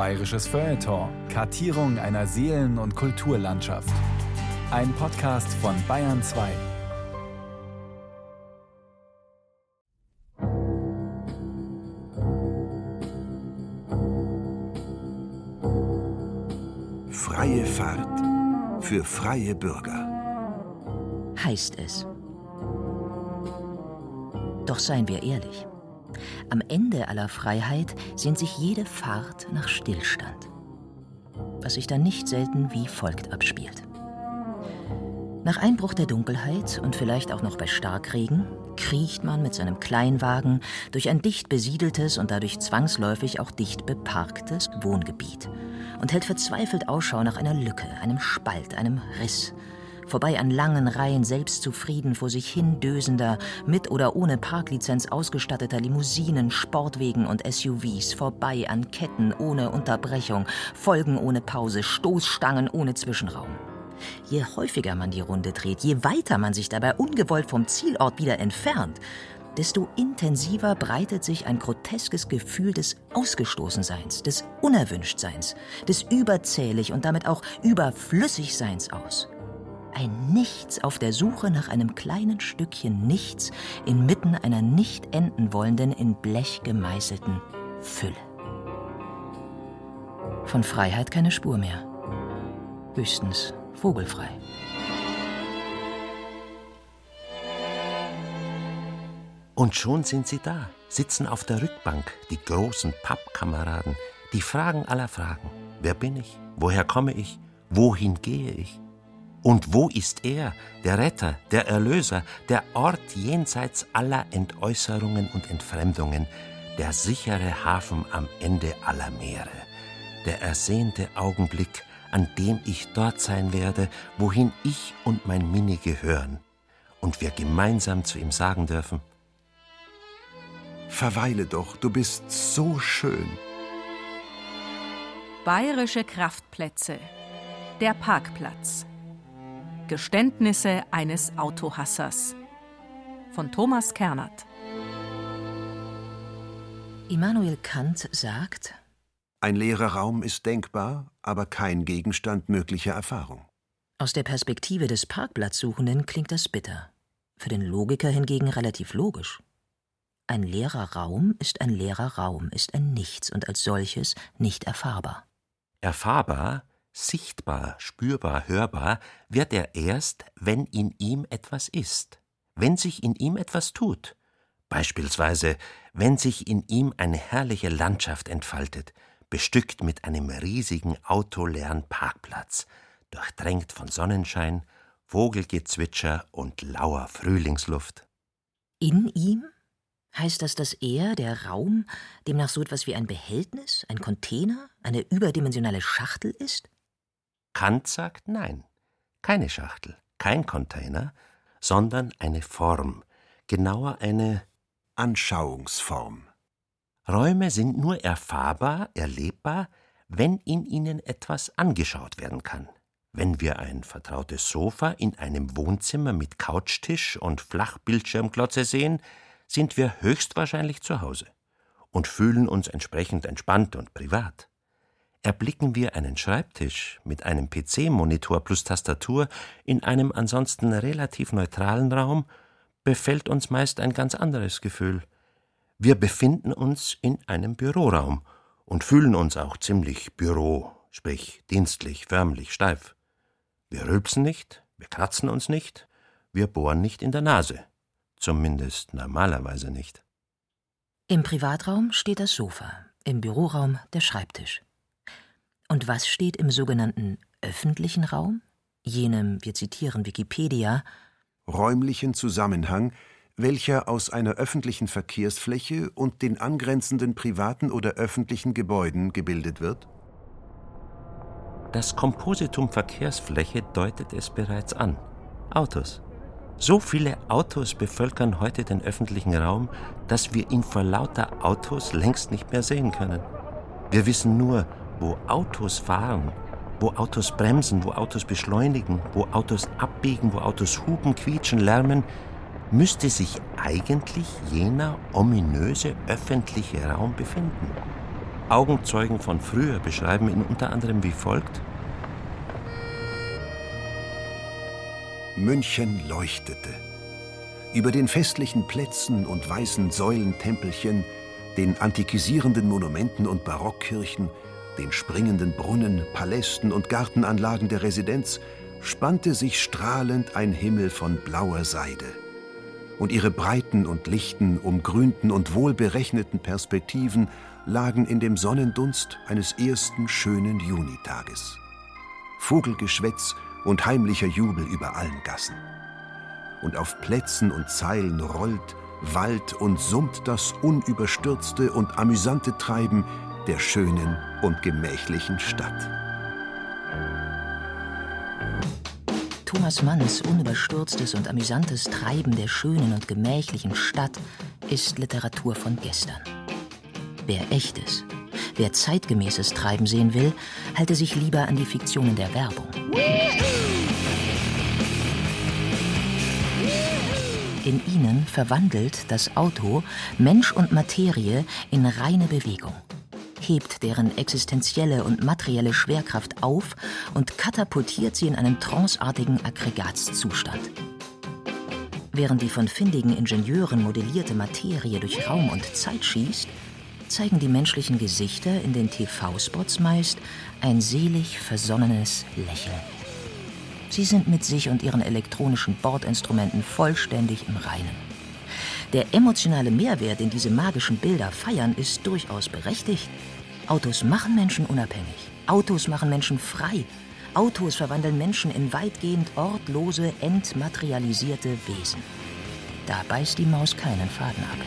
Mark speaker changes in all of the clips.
Speaker 1: Bayerisches Feuilleton. Kartierung einer Seelen- und Kulturlandschaft. Ein Podcast von Bayern 2.
Speaker 2: Freie Fahrt für freie Bürger.
Speaker 3: Heißt es. Doch seien wir ehrlich. Am Ende aller Freiheit sehnt sich jede Fahrt nach Stillstand, was sich dann nicht selten wie folgt abspielt. Nach Einbruch der Dunkelheit und vielleicht auch noch bei Starkregen kriecht man mit seinem Kleinwagen durch ein dicht besiedeltes und dadurch zwangsläufig auch dicht beparktes Wohngebiet und hält verzweifelt Ausschau nach einer Lücke, einem Spalt, einem Riss, vorbei an langen Reihen selbstzufrieden vor sich hin dösender, mit oder ohne Parklizenz ausgestatteter Limousinen, Sportwegen und SUVs, vorbei an Ketten ohne Unterbrechung, Folgen ohne Pause, Stoßstangen ohne Zwischenraum. Je häufiger man die Runde dreht, je weiter man sich dabei ungewollt vom Zielort wieder entfernt, desto intensiver breitet sich ein groteskes Gefühl des Ausgestoßenseins, des Unerwünschtseins, des Überzählig und damit auch Überflüssigseins aus. Ein Nichts auf der Suche nach einem kleinen Stückchen Nichts inmitten einer nicht enden wollenden, in Blech gemeißelten Fülle. Von Freiheit keine Spur mehr. Höchstens vogelfrei.
Speaker 4: Und schon sind sie da, sitzen auf der Rückbank, die großen Pappkameraden, die Fragen aller Fragen. Wer bin ich? Woher komme ich? Wohin gehe ich? Und wo ist er, der Retter, der Erlöser, der Ort jenseits aller Entäußerungen und Entfremdungen, der sichere Hafen am Ende aller Meere, der ersehnte Augenblick, an dem ich dort sein werde, wohin ich und mein Mini gehören, und wir gemeinsam zu ihm sagen dürfen,
Speaker 2: Verweile doch, du bist so schön.
Speaker 5: Bayerische Kraftplätze. Der Parkplatz. Geständnisse eines Autohassers. Von Thomas Kernert.
Speaker 3: Immanuel Kant sagt,
Speaker 2: Ein leerer Raum ist denkbar, aber kein Gegenstand möglicher Erfahrung.
Speaker 3: aus der Perspektive des Parkplatzsuchenden klingt das bitter. Für den Logiker hingegen relativ logisch. Ein leerer Raum ist ein leerer Raum, ist ein Nichts und als solches nicht erfahrbar.
Speaker 4: erfahrbar, sichtbar, spürbar, hörbar wird er erst, wenn in ihm etwas ist, wenn sich in ihm etwas tut. Beispielsweise, wenn sich in ihm eine herrliche Landschaft entfaltet, bestückt mit einem riesigen autoleeren Parkplatz, durchdrängt von Sonnenschein, Vogelgezwitscher und lauer Frühlingsluft.
Speaker 3: In ihm? Heißt das, dass er, der Raum, demnach so etwas wie ein Behältnis, ein Container, eine überdimensionale Schachtel ist?
Speaker 4: Kant sagt nein, keine Schachtel, kein Container, sondern eine Form, genauer eine
Speaker 2: Anschauungsform.
Speaker 4: Räume sind nur erfahrbar, erlebbar, wenn in ihnen etwas angeschaut werden kann. Wenn wir ein vertrautes Sofa in einem Wohnzimmer mit Couchtisch und Flachbildschirmglotze sehen, sind wir höchstwahrscheinlich zu Hause und fühlen uns entsprechend entspannt und privat. Erblicken wir einen Schreibtisch mit einem PC-Monitor plus Tastatur in einem ansonsten relativ neutralen Raum, befällt uns meist ein ganz anderes Gefühl. Wir befinden uns in einem Büroraum und fühlen uns auch ziemlich Büro, sprich dienstlich, förmlich, steif. Wir rülpsen nicht, wir kratzen uns nicht, wir bohren nicht in der Nase. Zumindest normalerweise nicht.
Speaker 3: Im Privatraum steht das Sofa, im Büroraum der Schreibtisch. Und was steht im sogenannten öffentlichen Raum? Jenem, wir zitieren Wikipedia,
Speaker 2: Räumlichen Zusammenhang, welcher aus einer öffentlichen Verkehrsfläche und den angrenzenden privaten oder öffentlichen Gebäuden gebildet wird?
Speaker 4: Das Kompositum Verkehrsfläche deutet es bereits an. Autos. So viele Autos bevölkern heute den öffentlichen Raum, dass wir ihn vor lauter Autos längst nicht mehr sehen können. Wir wissen nur, wo Autos fahren, wo Autos bremsen, wo Autos beschleunigen, wo Autos abbiegen, wo Autos hupen, quietschen, lärmen, müsste sich eigentlich jener ominöse öffentliche Raum befinden. Augenzeugen von früher beschreiben ihn unter anderem wie folgt.
Speaker 2: München leuchtete. Über den festlichen Plätzen und weißen Säulentempelchen, den antikisierenden Monumenten und Barockkirchen, den springenden Brunnen, Palästen und Gartenanlagen der Residenz spannte sich strahlend ein Himmel von blauer Seide. Und ihre breiten und lichten, umgrünten und wohlberechneten Perspektiven lagen in dem Sonnendunst eines ersten schönen Junitages. Vogelgeschwätz und heimlicher Jubel über allen Gassen. Und auf Plätzen und Zeilen rollt, wallt und summt das unüberstürzte und amüsante Treiben der schönen und gemächlichen Stadt.
Speaker 3: Thomas Manns unüberstürztes und amüsantes Treiben der schönen und gemächlichen Stadt ist Literatur von gestern. Wer echtes, wer zeitgemäßes Treiben sehen will, halte sich lieber an die Fiktionen der Werbung. In ihnen verwandelt das Auto Mensch und Materie in reine Bewegung hebt deren existenzielle und materielle Schwerkraft auf und katapultiert sie in einen tranceartigen Aggregatzustand. Während die von findigen Ingenieuren modellierte Materie durch Raum und Zeit schießt, zeigen die menschlichen Gesichter in den TV-Spots meist ein selig versonnenes Lächeln. Sie sind mit sich und ihren elektronischen Bordinstrumenten vollständig im Reinen. Der emotionale Mehrwert, den diese magischen Bilder feiern, ist durchaus berechtigt. Autos machen Menschen unabhängig. Autos machen Menschen frei. Autos verwandeln Menschen in weitgehend ortlose, entmaterialisierte Wesen. Da beißt die Maus keinen Faden ab.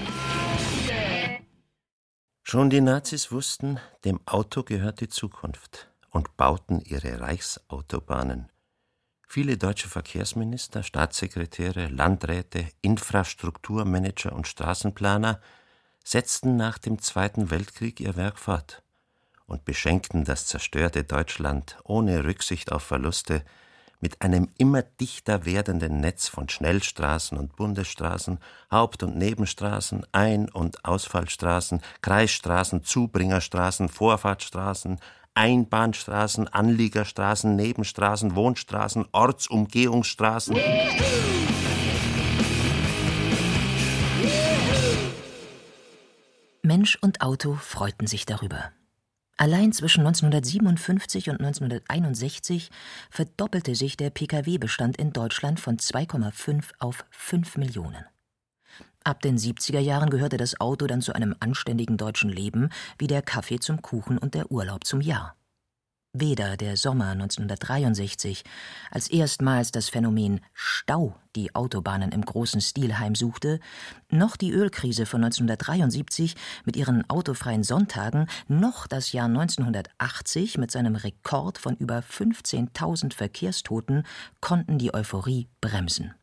Speaker 4: Schon die Nazis wussten, dem Auto gehört die Zukunft und bauten ihre Reichsautobahnen. Viele deutsche Verkehrsminister, Staatssekretäre, Landräte, Infrastrukturmanager und Straßenplaner setzten nach dem Zweiten Weltkrieg ihr Werk fort und beschenkten das zerstörte Deutschland ohne Rücksicht auf Verluste mit einem immer dichter werdenden Netz von Schnellstraßen und Bundesstraßen, Haupt- und Nebenstraßen, Ein- und Ausfallstraßen, Kreisstraßen, Zubringerstraßen, Vorfahrtsstraßen, Einbahnstraßen, Anliegerstraßen, Nebenstraßen, Wohnstraßen, Ortsumgehungsstraßen.
Speaker 3: Mensch und Auto freuten sich darüber. Allein zwischen 1957 und 1961 verdoppelte sich der Pkw-Bestand in Deutschland von 2,5 auf 5 Millionen. Ab den 70er Jahren gehörte das Auto dann zu einem anständigen deutschen Leben wie der Kaffee zum Kuchen und der Urlaub zum Jahr. Weder der Sommer 1963, als erstmals das Phänomen Stau die Autobahnen im großen Stil heimsuchte, noch die Ölkrise von 1973 mit ihren autofreien Sonntagen, noch das Jahr 1980 mit seinem Rekord von über 15.000 Verkehrstoten konnten die Euphorie bremsen.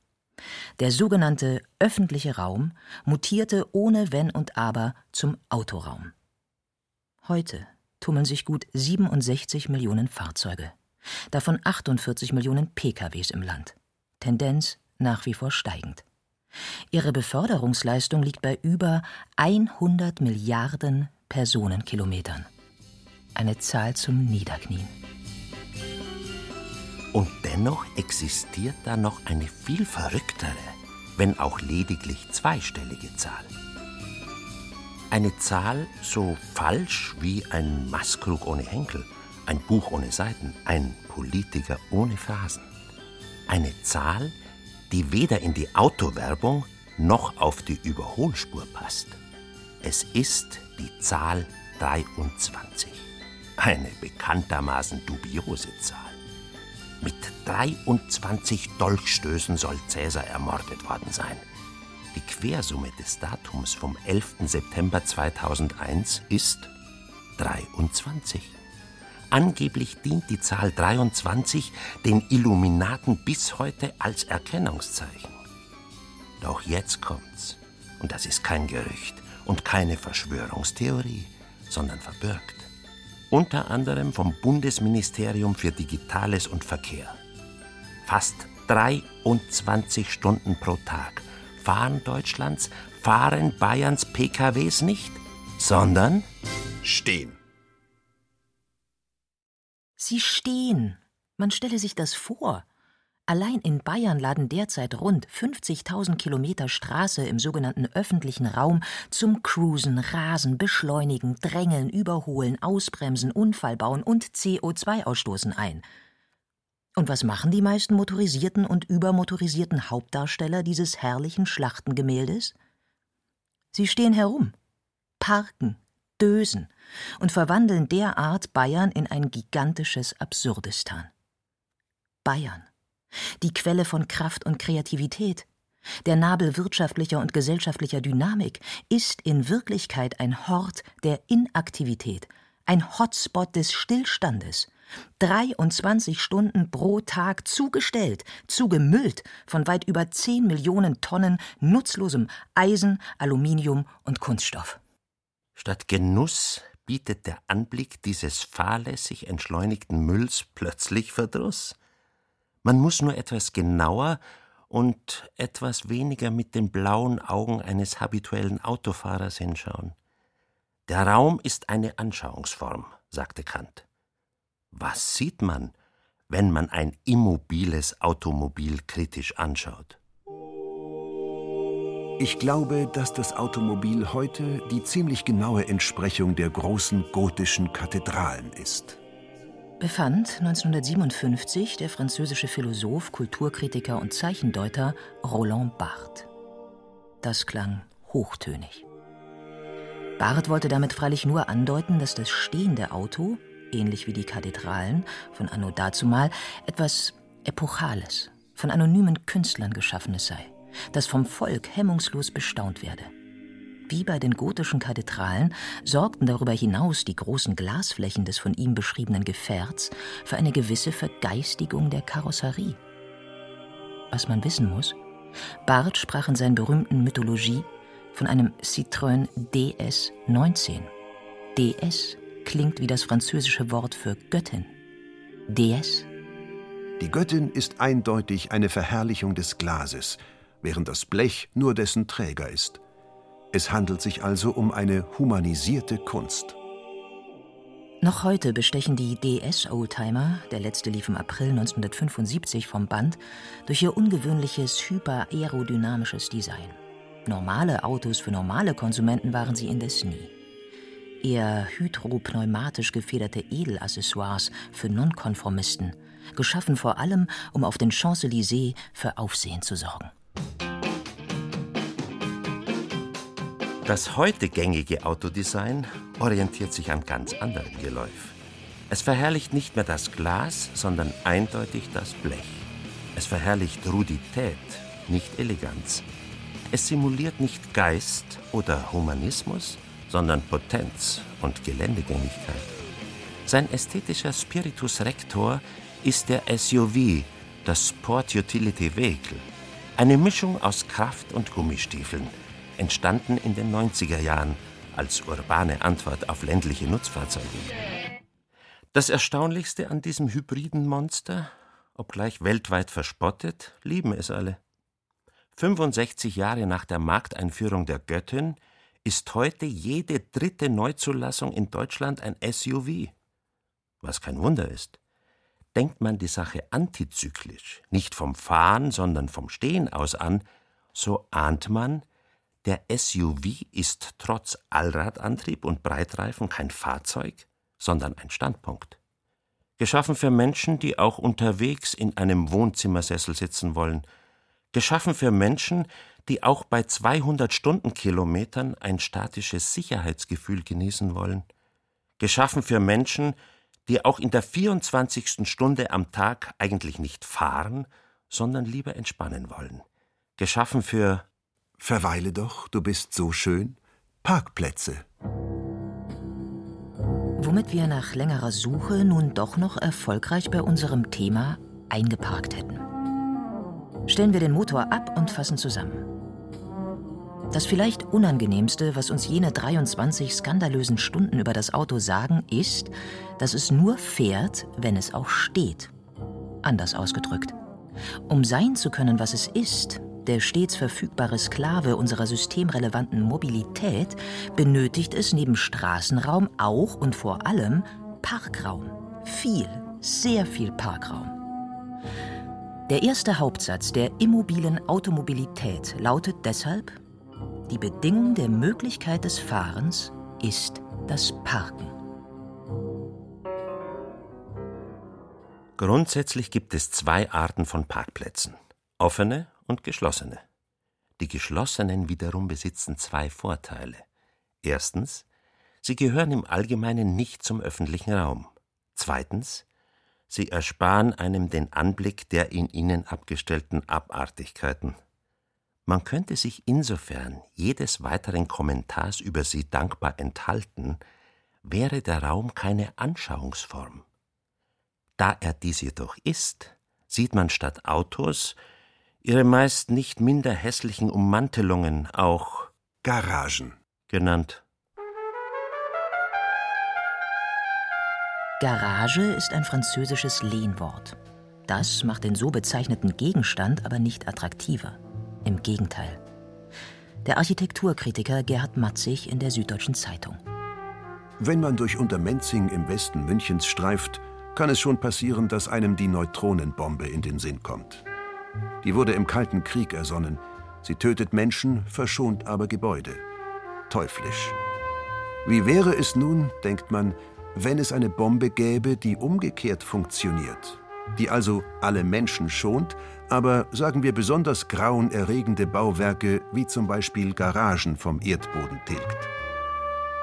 Speaker 3: Der sogenannte öffentliche Raum mutierte ohne Wenn und Aber zum Autoraum. Heute tummeln sich gut 67 Millionen Fahrzeuge, davon 48 Millionen PKWs im Land. Tendenz nach wie vor steigend. Ihre Beförderungsleistung liegt bei über 100 Milliarden Personenkilometern. Eine Zahl zum Niederknien.
Speaker 4: Und dennoch existiert da noch eine viel verrücktere, wenn auch lediglich zweistellige Zahl. Eine Zahl so falsch wie ein Maßkrug ohne Henkel, ein Buch ohne Seiten, ein Politiker ohne Phrasen. Eine Zahl, die weder in die Autowerbung noch auf die Überholspur passt. Es ist die Zahl 23. Eine bekanntermaßen dubiose Zahl. Mit 23 Dolchstößen soll Cäsar ermordet worden sein. Die Quersumme des Datums vom 11. September 2001 ist 23. Angeblich dient die Zahl 23 den Illuminaten bis heute als Erkennungszeichen. Doch jetzt kommt's. Und das ist kein Gerücht und keine Verschwörungstheorie, sondern verbürgt unter anderem vom Bundesministerium für Digitales und Verkehr. Fast 23 Stunden pro Tag fahren Deutschlands, fahren Bayerns PKWs nicht, sondern
Speaker 2: stehen.
Speaker 3: Sie stehen. Man stelle sich das vor. Allein in Bayern laden derzeit rund 50.000 Kilometer Straße im sogenannten öffentlichen Raum zum Cruisen, Rasen, Beschleunigen, Drängeln, Überholen, Ausbremsen, Unfall bauen und CO2-Ausstoßen ein. Und was machen die meisten motorisierten und übermotorisierten Hauptdarsteller dieses herrlichen Schlachtengemäldes? Sie stehen herum, parken, dösen und verwandeln derart Bayern in ein gigantisches Absurdistan. Bayern die Quelle von Kraft und Kreativität, der Nabel wirtschaftlicher und gesellschaftlicher Dynamik, ist in Wirklichkeit ein Hort der Inaktivität, ein Hotspot des Stillstandes, 23 Stunden pro Tag zugestellt, zugemüllt von weit über 10 Millionen Tonnen nutzlosem Eisen, Aluminium und Kunststoff.
Speaker 4: Statt Genuss bietet der Anblick dieses fahrlässig entschleunigten Mülls plötzlich Verdruss. Man muss nur etwas genauer und etwas weniger mit den blauen Augen eines habituellen Autofahrers hinschauen. Der Raum ist eine Anschauungsform, sagte Kant. Was sieht man, wenn man ein immobiles Automobil kritisch anschaut?
Speaker 2: Ich glaube, dass das Automobil heute die ziemlich genaue Entsprechung der großen gotischen Kathedralen ist
Speaker 3: befand 1957 der französische Philosoph, Kulturkritiker und Zeichendeuter Roland Barthes. Das klang hochtönig. Barthes wollte damit freilich nur andeuten, dass das stehende Auto, ähnlich wie die Kathedralen von anno dazumal, etwas Epochales, von anonymen Künstlern geschaffenes sei, das vom Volk hemmungslos bestaunt werde. Wie bei den gotischen Kathedralen sorgten darüber hinaus die großen Glasflächen des von ihm beschriebenen Gefährts für eine gewisse Vergeistigung der Karosserie. Was man wissen muss, Barth sprach in seinen berühmten Mythologie von einem Citroën DS 19. DS klingt wie das französische Wort für Göttin. DS?
Speaker 2: Die Göttin ist eindeutig eine Verherrlichung des Glases, während das Blech nur dessen Träger ist. Es handelt sich also um eine humanisierte Kunst.
Speaker 3: Noch heute bestechen die DS-Oldtimer, der letzte lief im April 1975 vom Band, durch ihr ungewöhnliches hyper-aerodynamisches Design. Normale Autos für normale Konsumenten waren sie indes nie. Eher hydropneumatisch gefederte Edelaccessoires für Nonkonformisten, geschaffen vor allem, um auf den Champs-Élysées für Aufsehen zu sorgen.
Speaker 4: Das heute gängige Autodesign orientiert sich an ganz anderen Geläuf. Es verherrlicht nicht mehr das Glas, sondern eindeutig das Blech. Es verherrlicht Rudität, nicht Eleganz. Es simuliert nicht Geist oder Humanismus, sondern Potenz und Geländegängigkeit. Sein ästhetischer Spiritus Rector ist der SUV, das Sport Utility Vehicle. Eine Mischung aus Kraft und Gummistiefeln – entstanden in den 90er Jahren als urbane Antwort auf ländliche Nutzfahrzeuge. Das Erstaunlichste an diesem hybriden Monster, obgleich weltweit verspottet, lieben es alle. 65 Jahre nach der Markteinführung der Göttin ist heute jede dritte Neuzulassung in Deutschland ein SUV. Was kein Wunder ist. Denkt man die Sache antizyklisch, nicht vom Fahren, sondern vom Stehen aus an, so ahnt man, der SUV ist trotz Allradantrieb und Breitreifen kein Fahrzeug, sondern ein Standpunkt. Geschaffen für Menschen, die auch unterwegs in einem Wohnzimmersessel sitzen wollen. Geschaffen für Menschen, die auch bei 200 Stundenkilometern ein statisches Sicherheitsgefühl genießen wollen. Geschaffen für Menschen, die auch in der 24. Stunde am Tag eigentlich nicht fahren, sondern lieber entspannen wollen. Geschaffen für
Speaker 2: Verweile doch, du bist so schön. Parkplätze.
Speaker 3: Womit wir nach längerer Suche nun doch noch erfolgreich bei unserem Thema eingeparkt hätten. Stellen wir den Motor ab und fassen zusammen. Das vielleicht unangenehmste, was uns jene 23 skandalösen Stunden über das Auto sagen, ist, dass es nur fährt, wenn es auch steht. Anders ausgedrückt. Um sein zu können, was es ist, der stets verfügbare Sklave unserer systemrelevanten Mobilität, benötigt es neben Straßenraum auch und vor allem Parkraum. Viel, sehr viel Parkraum. Der erste Hauptsatz der immobilen Automobilität lautet deshalb, die Bedingung der Möglichkeit des Fahrens ist das Parken.
Speaker 4: Grundsätzlich gibt es zwei Arten von Parkplätzen, offene und geschlossene. Die geschlossenen wiederum besitzen zwei Vorteile. Erstens, sie gehören im Allgemeinen nicht zum öffentlichen Raum. Zweitens, sie ersparen einem den Anblick der in ihnen abgestellten Abartigkeiten. Man könnte sich insofern jedes weiteren Kommentars über sie dankbar enthalten, wäre der Raum keine Anschauungsform. Da er dies jedoch ist, sieht man statt Autos ihre meist nicht minder hässlichen Ummantelungen auch
Speaker 2: Garagen
Speaker 4: genannt.
Speaker 3: Garage ist ein französisches Lehnwort. Das macht den so bezeichneten Gegenstand aber nicht attraktiver. Im Gegenteil. Der Architekturkritiker Gerhard Matzig in der Süddeutschen Zeitung.
Speaker 2: Wenn man durch Untermenzing im Westen Münchens streift, kann es schon passieren, dass einem die Neutronenbombe in den Sinn kommt. Die wurde im Kalten Krieg ersonnen. Sie tötet Menschen, verschont aber Gebäude. Teuflisch. Wie wäre es nun, denkt man, wenn es eine Bombe gäbe, die umgekehrt funktioniert, die also alle Menschen schont, aber sagen wir besonders grauenerregende Bauwerke wie zum Beispiel Garagen vom Erdboden tilgt.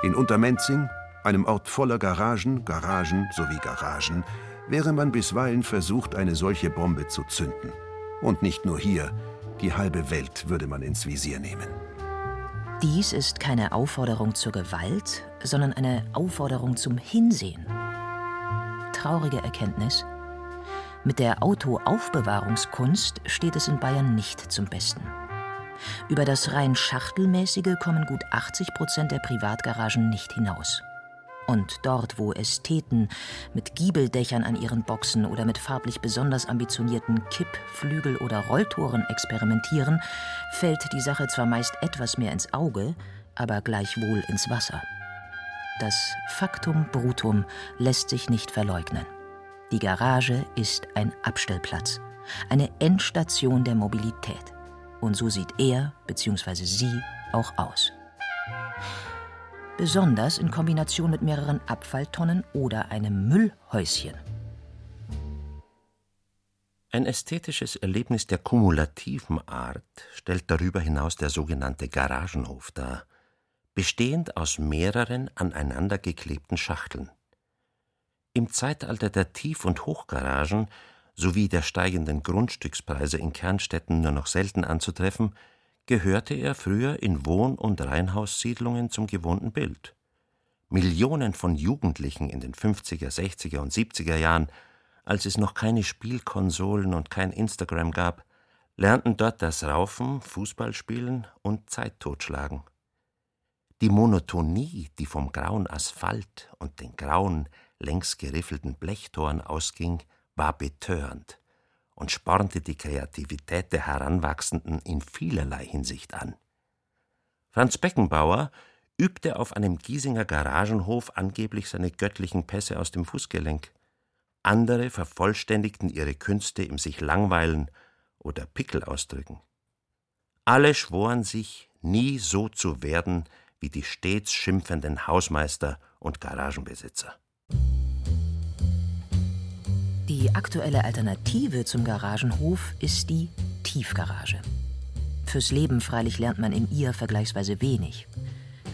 Speaker 2: In Untermenzing, einem Ort voller Garagen, Garagen sowie Garagen, wäre man bisweilen versucht, eine solche Bombe zu zünden. Und nicht nur hier, die halbe Welt würde man ins Visier nehmen.
Speaker 3: Dies ist keine Aufforderung zur Gewalt, sondern eine Aufforderung zum Hinsehen. Traurige Erkenntnis. Mit der Autoaufbewahrungskunst steht es in Bayern nicht zum Besten. Über das rein Schachtelmäßige kommen gut 80 Prozent der Privatgaragen nicht hinaus. Und dort, wo Ästheten mit Giebeldächern an ihren Boxen oder mit farblich besonders ambitionierten Kipp-, Flügel- oder Rolltoren experimentieren, fällt die Sache zwar meist etwas mehr ins Auge, aber gleichwohl ins Wasser. Das Faktum Brutum lässt sich nicht verleugnen. Die Garage ist ein Abstellplatz, eine Endstation der Mobilität. Und so sieht er bzw. sie auch aus besonders in Kombination mit mehreren Abfalltonnen oder einem Müllhäuschen.
Speaker 4: Ein ästhetisches Erlebnis der kumulativen Art stellt darüber hinaus der sogenannte Garagenhof dar, bestehend aus mehreren aneinander geklebten Schachteln. Im Zeitalter der Tief- und Hochgaragen sowie der steigenden Grundstückspreise in Kernstädten nur noch selten anzutreffen, gehörte er früher in Wohn- und Reihenhaussiedlungen zum gewohnten Bild. Millionen von Jugendlichen in den 50er, 60er und 70er Jahren, als es noch keine Spielkonsolen und kein Instagram gab, lernten dort das Raufen, Fußballspielen und Zeit totschlagen. Die Monotonie, die vom grauen Asphalt und den grauen, längs geriffelten Blechtoren ausging, war betörend und spornte die Kreativität der Heranwachsenden in vielerlei Hinsicht an. Franz Beckenbauer übte auf einem Giesinger Garagenhof angeblich seine göttlichen Pässe aus dem Fußgelenk. Andere vervollständigten ihre Künste im sich langweilen oder Pickel ausdrücken. Alle schworen sich, nie so zu werden wie die stets schimpfenden Hausmeister und Garagenbesitzer.
Speaker 3: Die aktuelle Alternative zum Garagenhof ist die Tiefgarage. Fürs Leben freilich lernt man in ihr vergleichsweise wenig.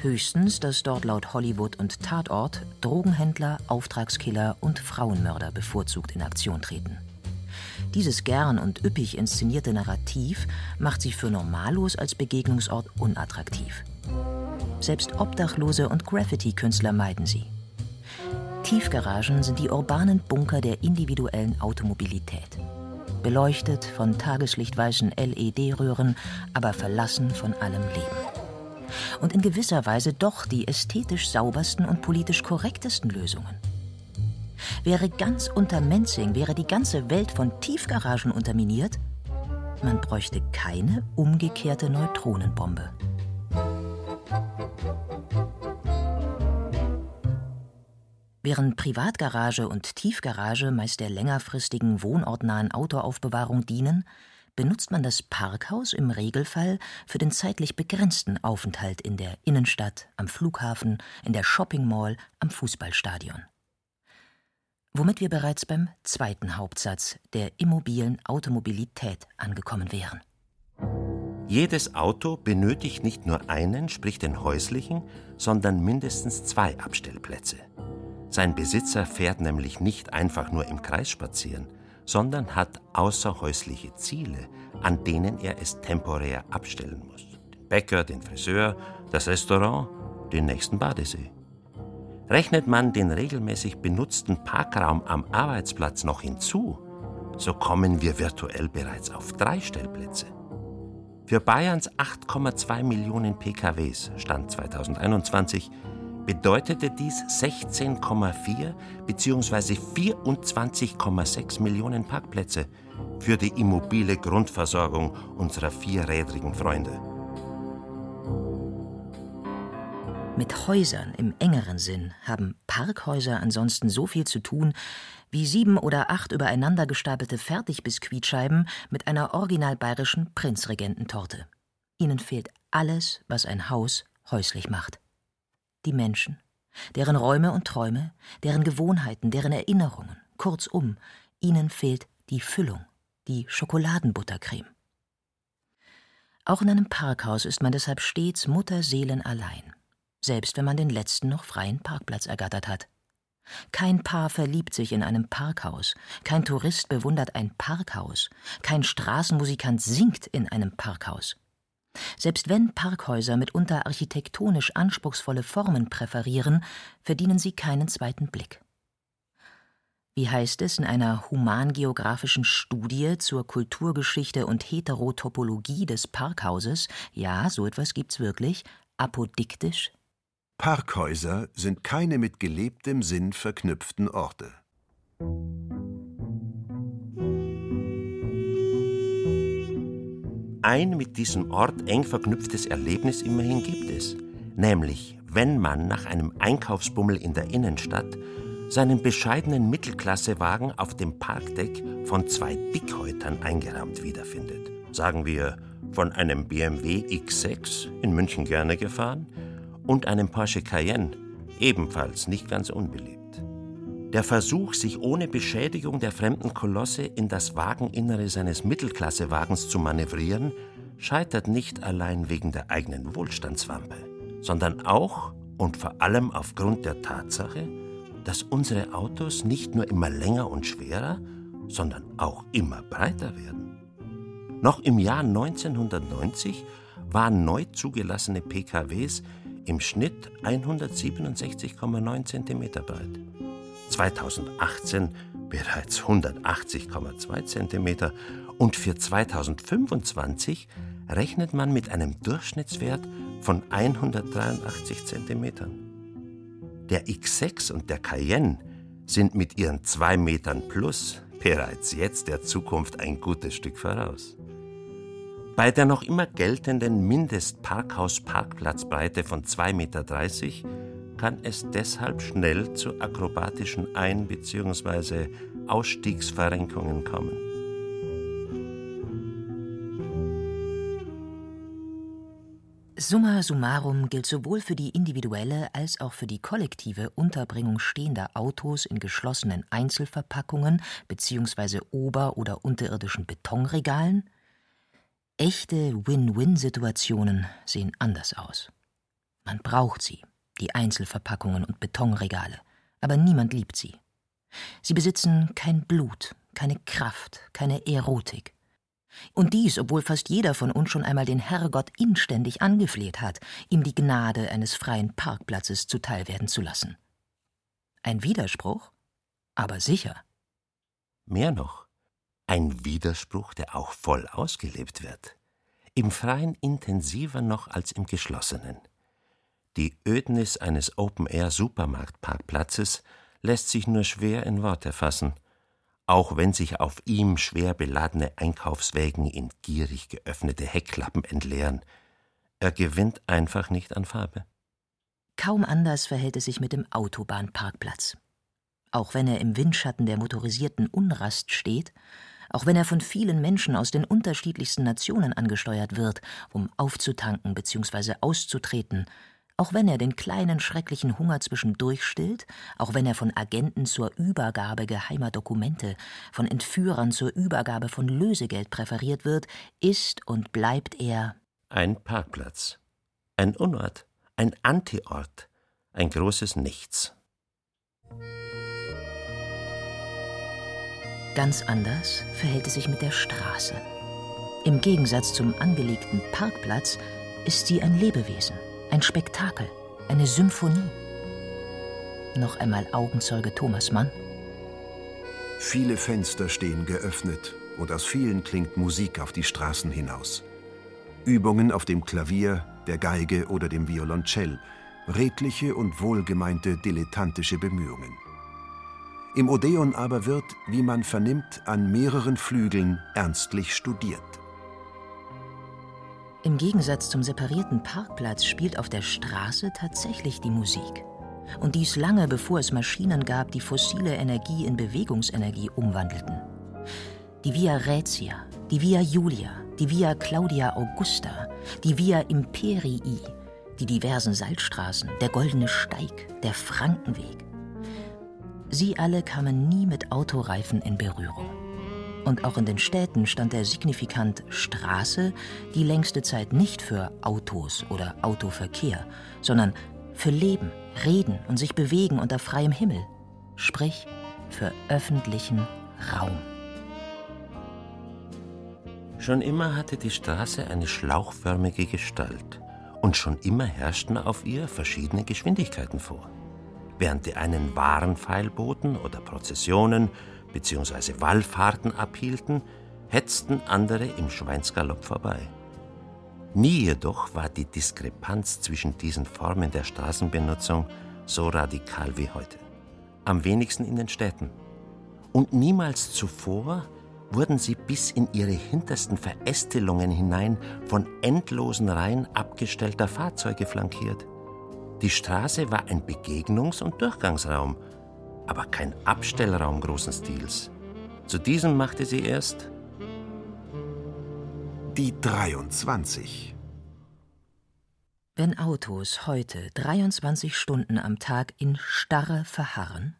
Speaker 3: Höchstens, dass dort laut Hollywood und Tatort Drogenhändler, Auftragskiller und Frauenmörder bevorzugt in Aktion treten. Dieses gern und üppig inszenierte Narrativ macht sie für Normalos als Begegnungsort unattraktiv. Selbst Obdachlose und Graffiti-Künstler meiden sie. Tiefgaragen sind die urbanen Bunker der individuellen Automobilität. Beleuchtet von tageslichtweißen LED-Röhren, aber verlassen von allem Leben. Und in gewisser Weise doch die ästhetisch saubersten und politisch korrektesten Lösungen. Wäre ganz unter Menzing, wäre die ganze Welt von Tiefgaragen unterminiert, man bräuchte keine umgekehrte Neutronenbombe. Während Privatgarage und Tiefgarage meist der längerfristigen wohnortnahen Autoaufbewahrung dienen, benutzt man das Parkhaus im Regelfall für den zeitlich begrenzten Aufenthalt in der Innenstadt, am Flughafen, in der Shopping Mall, am Fußballstadion. Womit wir bereits beim zweiten Hauptsatz der immobilen Automobilität angekommen wären.
Speaker 4: Jedes Auto benötigt nicht nur einen, sprich den häuslichen, sondern mindestens zwei Abstellplätze. Sein Besitzer fährt nämlich nicht einfach nur im Kreis spazieren, sondern hat außerhäusliche Ziele, an denen er es temporär abstellen muss. Den Bäcker, den Friseur, das Restaurant, den nächsten Badesee. Rechnet man den regelmäßig benutzten Parkraum am Arbeitsplatz noch hinzu, so kommen wir virtuell bereits auf drei Stellplätze. Für Bayerns 8,2 Millionen PKWs Stand 2021 bedeutete dies 16,4 bzw. 24,6 Millionen Parkplätze für die immobile Grundversorgung unserer vierrädrigen Freunde.
Speaker 3: Mit Häusern im engeren Sinn haben Parkhäuser ansonsten so viel zu tun wie sieben oder acht übereinander gestapelte Fertigbiskuitscheiben mit einer original bayerischen Prinzregententorte. Ihnen fehlt alles, was ein Haus häuslich macht die Menschen, deren Räume und Träume, deren Gewohnheiten, deren Erinnerungen, kurzum, ihnen fehlt die Füllung, die Schokoladenbuttercreme. Auch in einem Parkhaus ist man deshalb stets Mutterseelenallein, selbst wenn man den letzten noch freien Parkplatz ergattert hat. Kein Paar verliebt sich in einem Parkhaus, kein Tourist bewundert ein Parkhaus, kein Straßenmusikant singt in einem Parkhaus. Selbst wenn Parkhäuser mitunter architektonisch anspruchsvolle Formen präferieren, verdienen sie keinen zweiten Blick. Wie heißt es in einer humangeografischen Studie zur Kulturgeschichte und Heterotopologie des Parkhauses, ja, so etwas gibt's wirklich, apodiktisch?
Speaker 2: Parkhäuser sind keine mit gelebtem Sinn verknüpften Orte.
Speaker 4: Ein mit diesem Ort eng verknüpftes Erlebnis immerhin gibt es, nämlich wenn man nach einem Einkaufsbummel in der Innenstadt seinen bescheidenen Mittelklassewagen auf dem Parkdeck von zwei Dickhäutern eingerahmt wiederfindet. Sagen wir von einem BMW X6 in München gerne gefahren und einem Porsche Cayenne, ebenfalls nicht ganz unbeliebt. Der Versuch, sich ohne Beschädigung der fremden Kolosse in das Wageninnere seines Mittelklassewagens zu manövrieren, scheitert nicht allein wegen der eigenen Wohlstandswampe, sondern auch und vor allem aufgrund der Tatsache, dass unsere Autos nicht nur immer länger und schwerer, sondern auch immer breiter werden. Noch im Jahr 1990 waren neu zugelassene PKWs im Schnitt 167,9 cm breit. 2018 bereits 180,2 cm und für 2025 rechnet man mit einem Durchschnittswert von 183 cm. Der X6 und der Cayenne sind mit ihren 2 Metern plus bereits jetzt der Zukunft ein gutes Stück voraus. Bei der noch immer geltenden Mindestparkhaus-Parkplatzbreite von 2,30 Meter kann es deshalb schnell zu akrobatischen Ein- bzw. Ausstiegsverrenkungen kommen.
Speaker 3: Summa summarum gilt sowohl für die individuelle als auch für die kollektive Unterbringung stehender Autos in geschlossenen Einzelverpackungen bzw. ober- oder unterirdischen Betonregalen. Echte Win-Win-Situationen sehen anders aus. Man braucht sie die Einzelverpackungen und Betonregale, aber niemand liebt sie. Sie besitzen kein Blut, keine Kraft, keine Erotik. Und dies, obwohl fast jeder von uns schon einmal den Herrgott inständig angefleht hat, ihm die Gnade eines freien Parkplatzes zuteilwerden zu lassen. Ein Widerspruch? Aber sicher.
Speaker 4: Mehr noch, ein Widerspruch, der auch voll ausgelebt wird. Im Freien intensiver noch als im Geschlossenen. Die Ödnis eines Open-Air-Supermarktparkplatzes lässt sich nur schwer in Worte fassen, auch wenn sich auf ihm schwer beladene Einkaufswägen in gierig geöffnete Heckklappen entleeren. Er gewinnt einfach nicht an Farbe.
Speaker 3: Kaum anders verhält es sich mit dem Autobahnparkplatz. auch wenn er im Windschatten der motorisierten Unrast steht, auch wenn er von vielen Menschen aus den unterschiedlichsten Nationen angesteuert wird, um aufzutanken bzw. auszutreten, auch wenn er den kleinen schrecklichen Hunger zwischendurch stillt, auch wenn er von Agenten zur Übergabe geheimer Dokumente, von Entführern zur Übergabe von Lösegeld präferiert wird, ist und bleibt er
Speaker 4: ein Parkplatz, ein Unort, ein Antiort, ein großes Nichts.
Speaker 3: Ganz anders verhält es sich mit der Straße. Im Gegensatz zum angelegten Parkplatz ist sie ein Lebewesen, ein Spektakel, eine Symphonie. Noch einmal Augenzeuge Thomas Mann.
Speaker 2: Viele Fenster stehen geöffnet und aus vielen klingt Musik auf die Straßen hinaus. Übungen auf dem Klavier, der Geige oder dem Violoncell, redliche und wohlgemeinte dilettantische Bemühungen. Im Odeon aber wird, wie man vernimmt, an mehreren Flügeln ernstlich studiert.
Speaker 3: Im Gegensatz zum separierten Parkplatz spielt auf der Straße tatsächlich die Musik. Und dies lange bevor es Maschinen gab, die fossile Energie in Bewegungsenergie umwandelten. Die Via Raetia, die Via Julia, die Via Claudia Augusta, die Via Imperii, die diversen Salzstraßen, der Goldene Steig, der Frankenweg. Sie alle kamen nie mit Autoreifen in Berührung. Und auch in den Städten stand der signifikant Straße die längste Zeit nicht für Autos oder Autoverkehr, sondern für Leben, Reden und sich bewegen unter freiem Himmel, sprich für öffentlichen Raum.
Speaker 4: Schon immer hatte die Straße eine schlauchförmige Gestalt und schon immer herrschten auf ihr verschiedene Geschwindigkeiten vor. Während die einen Warenpfeilboten oder Prozessionen bzw. Wallfahrten abhielten, hetzten andere im Schweinsgalopp vorbei. Nie jedoch war die Diskrepanz zwischen diesen Formen der Straßenbenutzung so radikal wie heute. Am wenigsten in den Städten. Und niemals zuvor wurden sie bis in ihre hintersten Verästelungen hinein von endlosen Reihen abgestellter Fahrzeuge flankiert. Die Straße war ein Begegnungs- und Durchgangsraum, aber kein Abstellraum großen Stils. Zu diesem machte sie erst
Speaker 2: die 23.
Speaker 3: Wenn Autos heute 23 Stunden am Tag in Starre verharren,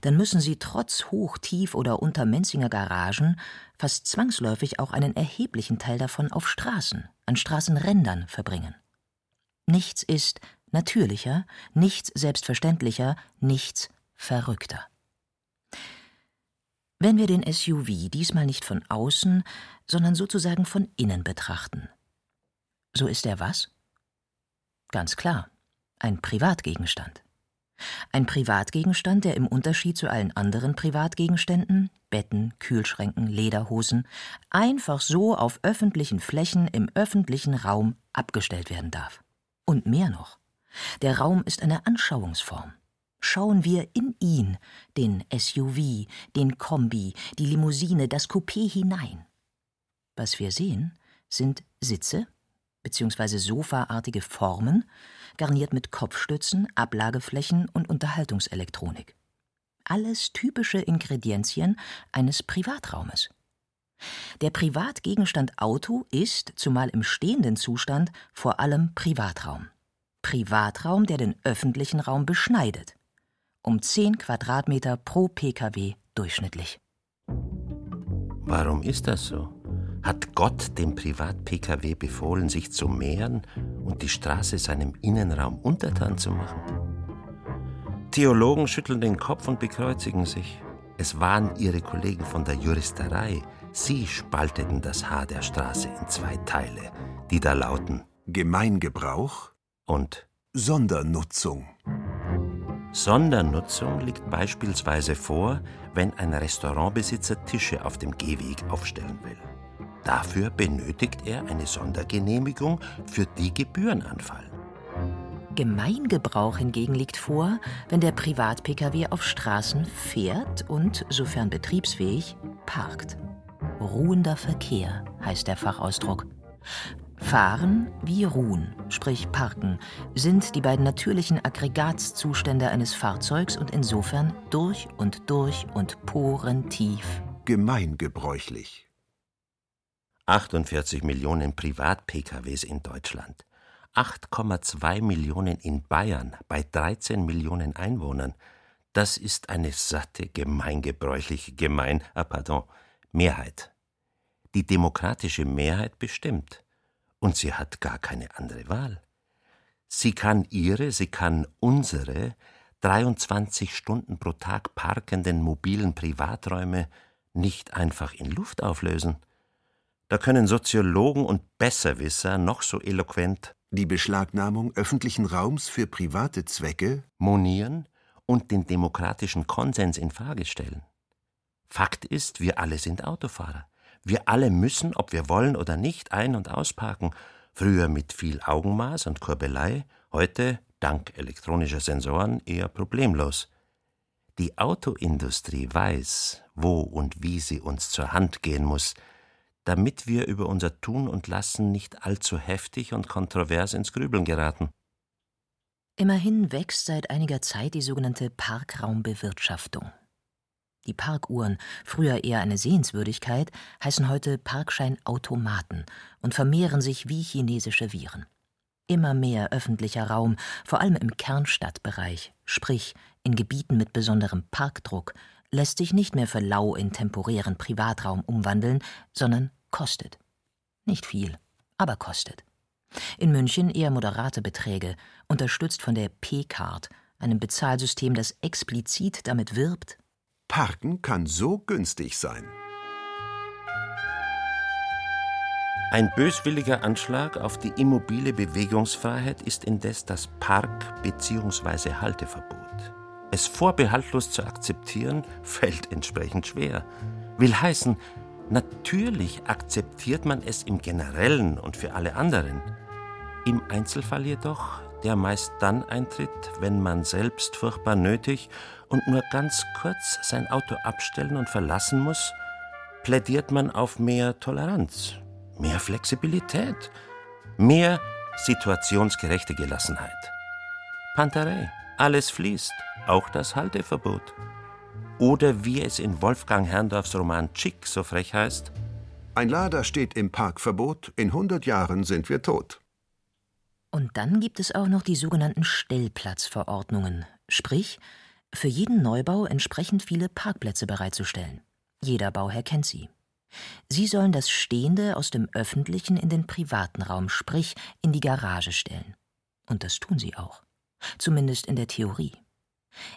Speaker 3: dann müssen sie trotz Hoch-, Tief- oder Untermenzinger Garagen fast zwangsläufig auch einen erheblichen Teil davon auf Straßen, an Straßenrändern verbringen. Nichts ist natürlicher, nichts selbstverständlicher, nichts verrückter. Wenn wir den SUV diesmal nicht von außen, sondern sozusagen von innen betrachten, so ist er was? Ganz klar, ein Privatgegenstand. Ein Privatgegenstand, der im Unterschied zu allen anderen Privatgegenständen Betten, Kühlschränken, Lederhosen einfach so auf öffentlichen Flächen im öffentlichen Raum abgestellt werden darf. Und mehr noch. Der Raum ist eine Anschauungsform. Schauen wir in ihn, den SUV, den Kombi, die Limousine, das Coupé hinein. Was wir sehen, sind Sitze bzw. sofaartige Formen, garniert mit Kopfstützen, Ablageflächen und Unterhaltungselektronik. Alles typische Ingredienzien eines Privatraumes. Der Privatgegenstand Auto ist, zumal im stehenden Zustand, vor allem Privatraum. Privatraum, der den öffentlichen Raum beschneidet. Um 10 Quadratmeter pro Pkw durchschnittlich.
Speaker 4: Warum ist das so? Hat Gott dem Privat-Pkw befohlen, sich zu mehren und die Straße seinem Innenraum untertan zu machen? Theologen schütteln den Kopf und bekreuzigen sich. Es waren ihre Kollegen von der Juristerei. Sie spalteten das Haar der Straße in zwei Teile, die da lauten
Speaker 2: Gemeingebrauch
Speaker 4: und
Speaker 2: Sondernutzung.
Speaker 4: Sondernutzung liegt beispielsweise vor, wenn ein Restaurantbesitzer Tische auf dem Gehweg aufstellen will. Dafür benötigt er eine Sondergenehmigung, für die Gebühren anfallen.
Speaker 3: Gemeingebrauch hingegen liegt vor, wenn der Privat-Pkw auf Straßen fährt und, sofern betriebsfähig, parkt. Ruhender Verkehr heißt der Fachausdruck. Fahren wie Ruhen, sprich Parken, sind die beiden natürlichen Aggregatzustände eines Fahrzeugs und insofern durch und durch und porentief
Speaker 2: gemeingebräuchlich.
Speaker 4: 48 Millionen Privat-PKWs in Deutschland, 8,2 Millionen in Bayern bei 13 Millionen Einwohnern. Das ist eine satte, gemeingebräuchliche, gemein, ah, pardon, Mehrheit. Die demokratische Mehrheit bestimmt. Und sie hat gar keine andere Wahl. Sie kann ihre, sie kann unsere 23 Stunden pro Tag parkenden mobilen Privaträume nicht einfach in Luft auflösen. Da können Soziologen und Besserwisser noch so eloquent
Speaker 2: die Beschlagnahmung öffentlichen Raums für private Zwecke
Speaker 4: monieren und den demokratischen Konsens in Frage stellen. Fakt ist, wir alle sind Autofahrer. Wir alle müssen, ob wir wollen oder nicht, ein- und ausparken. Früher mit viel Augenmaß und Kurbelei, heute, dank elektronischer Sensoren, eher problemlos. Die Autoindustrie weiß, wo und wie sie uns zur Hand gehen muss, damit wir über unser Tun und Lassen nicht allzu heftig und kontrovers ins Grübeln geraten.
Speaker 3: Immerhin wächst seit einiger Zeit die sogenannte Parkraumbewirtschaftung. Die Parkuhren, früher eher eine Sehenswürdigkeit, heißen heute Parkscheinautomaten und vermehren sich wie chinesische Viren. Immer mehr öffentlicher Raum, vor allem im Kernstadtbereich, sprich in Gebieten mit besonderem Parkdruck, lässt sich nicht mehr für lau in temporären Privatraum umwandeln, sondern kostet. Nicht viel, aber kostet. In München eher moderate Beträge, unterstützt von der P-Card, einem Bezahlsystem, das explizit damit wirbt,
Speaker 2: Parken kann so günstig sein.
Speaker 4: Ein böswilliger Anschlag auf die immobile Bewegungsfreiheit ist indes das Park- bzw. Halteverbot. Es vorbehaltlos zu akzeptieren, fällt entsprechend schwer. Will heißen, natürlich akzeptiert man es im Generellen und für alle anderen. Im Einzelfall jedoch, der meist dann eintritt, wenn man selbst furchtbar nötig und nur ganz kurz sein Auto abstellen und verlassen muss, plädiert man auf mehr Toleranz, mehr Flexibilität, mehr situationsgerechte Gelassenheit. Panterei, alles fließt, auch das Halteverbot. Oder wie es in Wolfgang Herrndorfs Roman Chick so frech heißt:
Speaker 2: Ein Lader steht im Parkverbot, in 100 Jahren sind wir tot.
Speaker 3: Und dann gibt es auch noch die sogenannten Stellplatzverordnungen, sprich, für jeden Neubau entsprechend viele Parkplätze bereitzustellen. Jeder Bauherr kennt sie. Sie sollen das Stehende aus dem öffentlichen in den privaten Raum, sprich in die Garage stellen. Und das tun sie auch. Zumindest in der Theorie.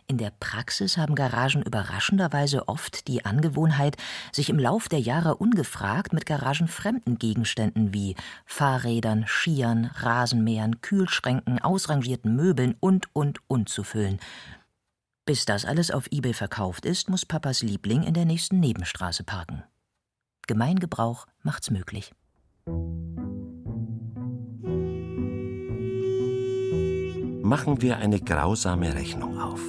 Speaker 3: In der Praxis haben Garagen überraschenderweise oft die Angewohnheit, sich im Lauf der Jahre ungefragt mit garagenfremden Gegenständen wie Fahrrädern, Skiern, Rasenmähern, Kühlschränken, ausrangierten Möbeln und, und, und zu füllen. Bis das alles auf eBay verkauft ist, muss Papas Liebling in der nächsten Nebenstraße parken. Gemeingebrauch macht's möglich.
Speaker 4: Machen wir eine grausame Rechnung auf.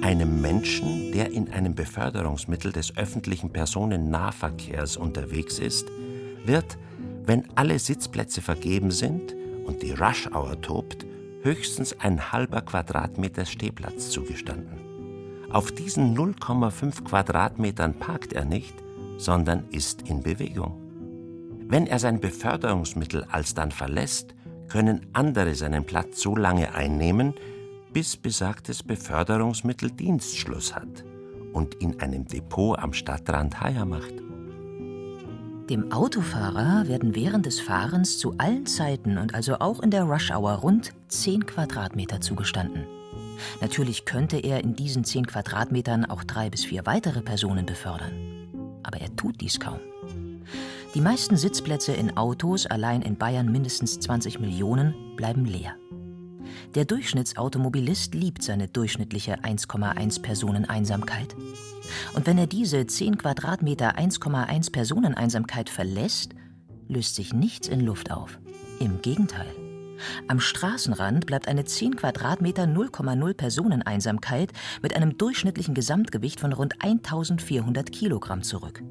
Speaker 4: Einem Menschen, der in einem Beförderungsmittel des öffentlichen Personennahverkehrs unterwegs ist, wird, wenn alle Sitzplätze vergeben sind und die Rush-Hour tobt, höchstens ein halber Quadratmeter Stehplatz zugestanden. Auf diesen 0,5 Quadratmetern parkt er nicht, sondern ist in Bewegung. Wenn er sein Beförderungsmittel alsdann verlässt, können andere seinen Platz so lange einnehmen, bis besagtes Beförderungsmittel Dienstschluss hat und in einem Depot am Stadtrand Haier macht.
Speaker 3: Dem Autofahrer werden während des Fahrens zu allen Zeiten und also auch in der Rush-Hour rund 10 Quadratmeter zugestanden. Natürlich könnte er in diesen 10 Quadratmetern auch drei bis vier weitere Personen befördern. Aber er tut dies kaum. Die meisten Sitzplätze in Autos, allein in Bayern mindestens 20 Millionen, bleiben leer. Der Durchschnittsautomobilist liebt seine durchschnittliche 1,1 Personen Einsamkeit. Und wenn er diese 10 Quadratmeter 1,1 Personen Einsamkeit verlässt, löst sich nichts in Luft auf. Im Gegenteil. Am Straßenrand bleibt eine 10 Quadratmeter 0,0 Personeneinsamkeit mit einem durchschnittlichen Gesamtgewicht von rund 1400 Kilogramm zurück.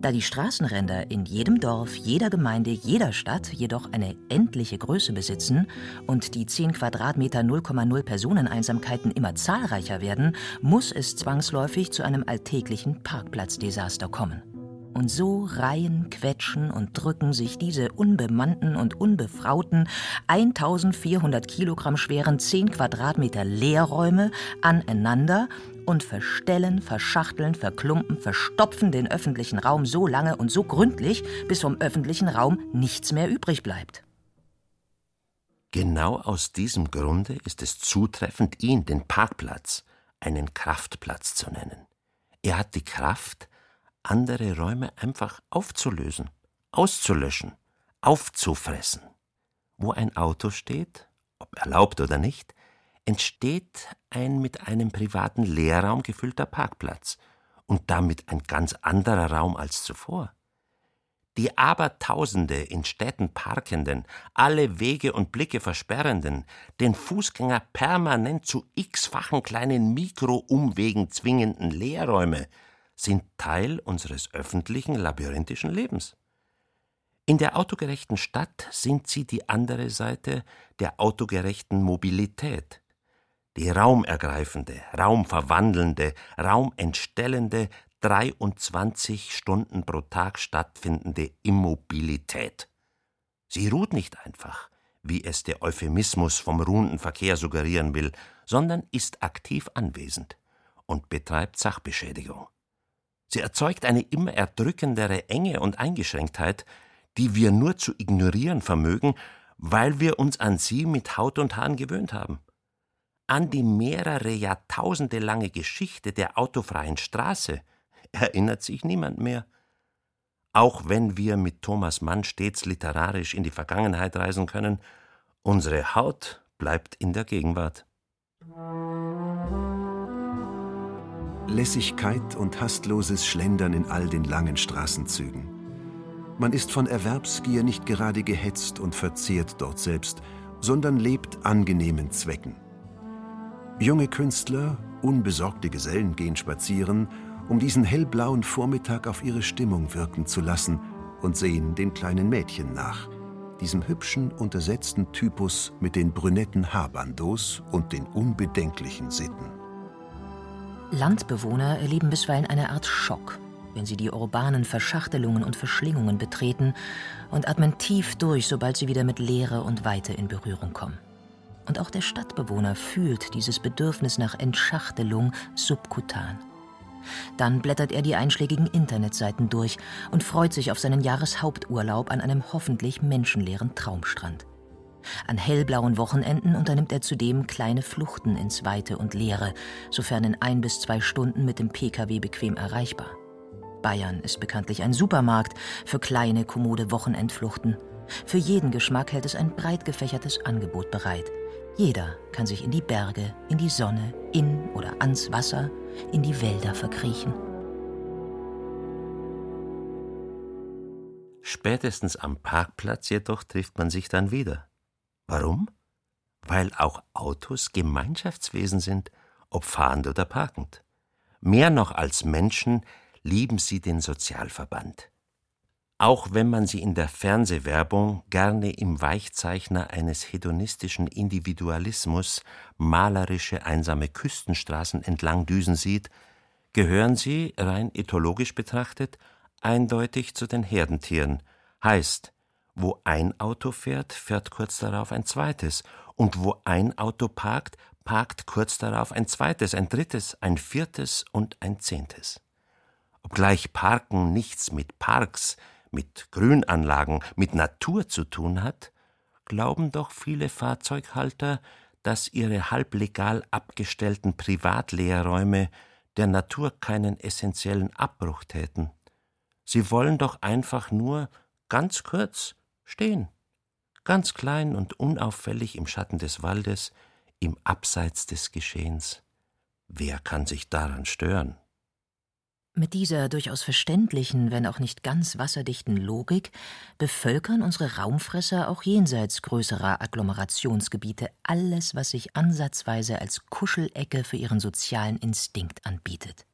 Speaker 3: Da die Straßenränder in jedem Dorf, jeder Gemeinde, jeder Stadt jedoch eine endliche Größe besitzen und die 10 Quadratmeter 0,0 Personeneinsamkeiten immer zahlreicher werden, muss es zwangsläufig zu einem alltäglichen Parkplatzdesaster kommen. Und so reihen, quetschen und drücken sich diese unbemannten und unbefrauten 1400 Kilogramm schweren 10 Quadratmeter Leerräume aneinander und verstellen, verschachteln, verklumpen, verstopfen den öffentlichen Raum so lange und so gründlich, bis vom öffentlichen Raum nichts mehr übrig bleibt.
Speaker 4: Genau aus diesem Grunde ist es zutreffend, ihn, den Parkplatz, einen Kraftplatz zu nennen. Er hat die Kraft, andere Räume einfach aufzulösen, auszulöschen, aufzufressen. Wo ein Auto steht, ob erlaubt oder nicht, entsteht ein mit einem privaten Leerraum gefüllter Parkplatz und damit ein ganz anderer Raum als zuvor. Die Abertausende in Städten Parkenden, alle Wege und Blicke versperrenden, den Fußgänger permanent zu x-fachen kleinen Mikroumwegen zwingenden Leerräume sind Teil unseres öffentlichen labyrinthischen Lebens. In der autogerechten Stadt sind sie die andere Seite der autogerechten Mobilität, die raumergreifende, raumverwandelnde, raumentstellende, 23 Stunden pro Tag stattfindende Immobilität. Sie ruht nicht einfach, wie es der Euphemismus vom ruhenden Verkehr suggerieren will, sondern ist aktiv anwesend und betreibt Sachbeschädigung. Sie erzeugt eine immer erdrückendere Enge und Eingeschränktheit, die wir nur zu ignorieren vermögen, weil wir uns an sie mit Haut und Haaren gewöhnt haben an die mehrere Jahrtausende lange Geschichte der autofreien Straße erinnert sich niemand mehr. Auch wenn wir mit Thomas Mann stets literarisch in die Vergangenheit reisen können, unsere Haut bleibt in der Gegenwart.
Speaker 2: Lässigkeit und hastloses Schlendern in all den langen Straßenzügen. Man ist von Erwerbsgier nicht gerade gehetzt und verzehrt dort selbst, sondern lebt angenehmen Zwecken. Junge Künstler, unbesorgte Gesellen gehen spazieren, um diesen hellblauen Vormittag auf ihre Stimmung wirken zu lassen und sehen den kleinen Mädchen nach, diesem hübschen, untersetzten Typus mit den brünetten Haarbandos und den unbedenklichen Sitten.
Speaker 3: Landbewohner erleben bisweilen eine Art Schock, wenn sie die urbanen Verschachtelungen und Verschlingungen betreten und atmen tief durch, sobald sie wieder mit Leere und Weite in Berührung kommen. Und auch der Stadtbewohner fühlt dieses Bedürfnis nach Entschachtelung subkutan. Dann blättert er die einschlägigen Internetseiten durch und freut sich auf seinen Jahreshaupturlaub an einem hoffentlich menschenleeren Traumstrand. An hellblauen Wochenenden unternimmt er zudem kleine Fluchten ins Weite und Leere, sofern in ein bis zwei Stunden mit dem Pkw bequem erreichbar. Bayern ist bekanntlich ein Supermarkt für kleine, kommode Wochenendfluchten. Für jeden Geschmack hält es ein breit gefächertes Angebot bereit. Jeder kann sich in die Berge, in die Sonne, in oder ans Wasser, in die Wälder verkriechen.
Speaker 4: Spätestens am Parkplatz jedoch trifft man sich dann wieder. Warum? Weil auch Autos Gemeinschaftswesen sind, ob fahrend oder parkend. Mehr noch als Menschen lieben sie den Sozialverband auch wenn man sie in der Fernsehwerbung gerne im Weichzeichner eines hedonistischen Individualismus malerische einsame Küstenstraßen entlang düsen sieht, gehören sie, rein ethologisch betrachtet, eindeutig zu den Herdentieren, heißt, wo ein Auto fährt, fährt kurz darauf ein zweites, und wo ein Auto parkt, parkt kurz darauf ein zweites, ein drittes, ein viertes und ein zehntes. Obgleich Parken nichts mit Parks, mit Grünanlagen, mit Natur zu tun hat, glauben doch viele Fahrzeughalter, dass ihre halblegal abgestellten Privatlehrräume der Natur keinen essentiellen Abbruch täten. Sie wollen doch einfach nur ganz kurz stehen, ganz klein und unauffällig im Schatten des Waldes, im Abseits des Geschehens. Wer kann sich daran stören?
Speaker 3: Mit dieser durchaus verständlichen, wenn auch nicht ganz wasserdichten Logik bevölkern unsere Raumfresser auch jenseits größerer Agglomerationsgebiete alles, was sich ansatzweise als Kuschelecke für ihren sozialen Instinkt anbietet.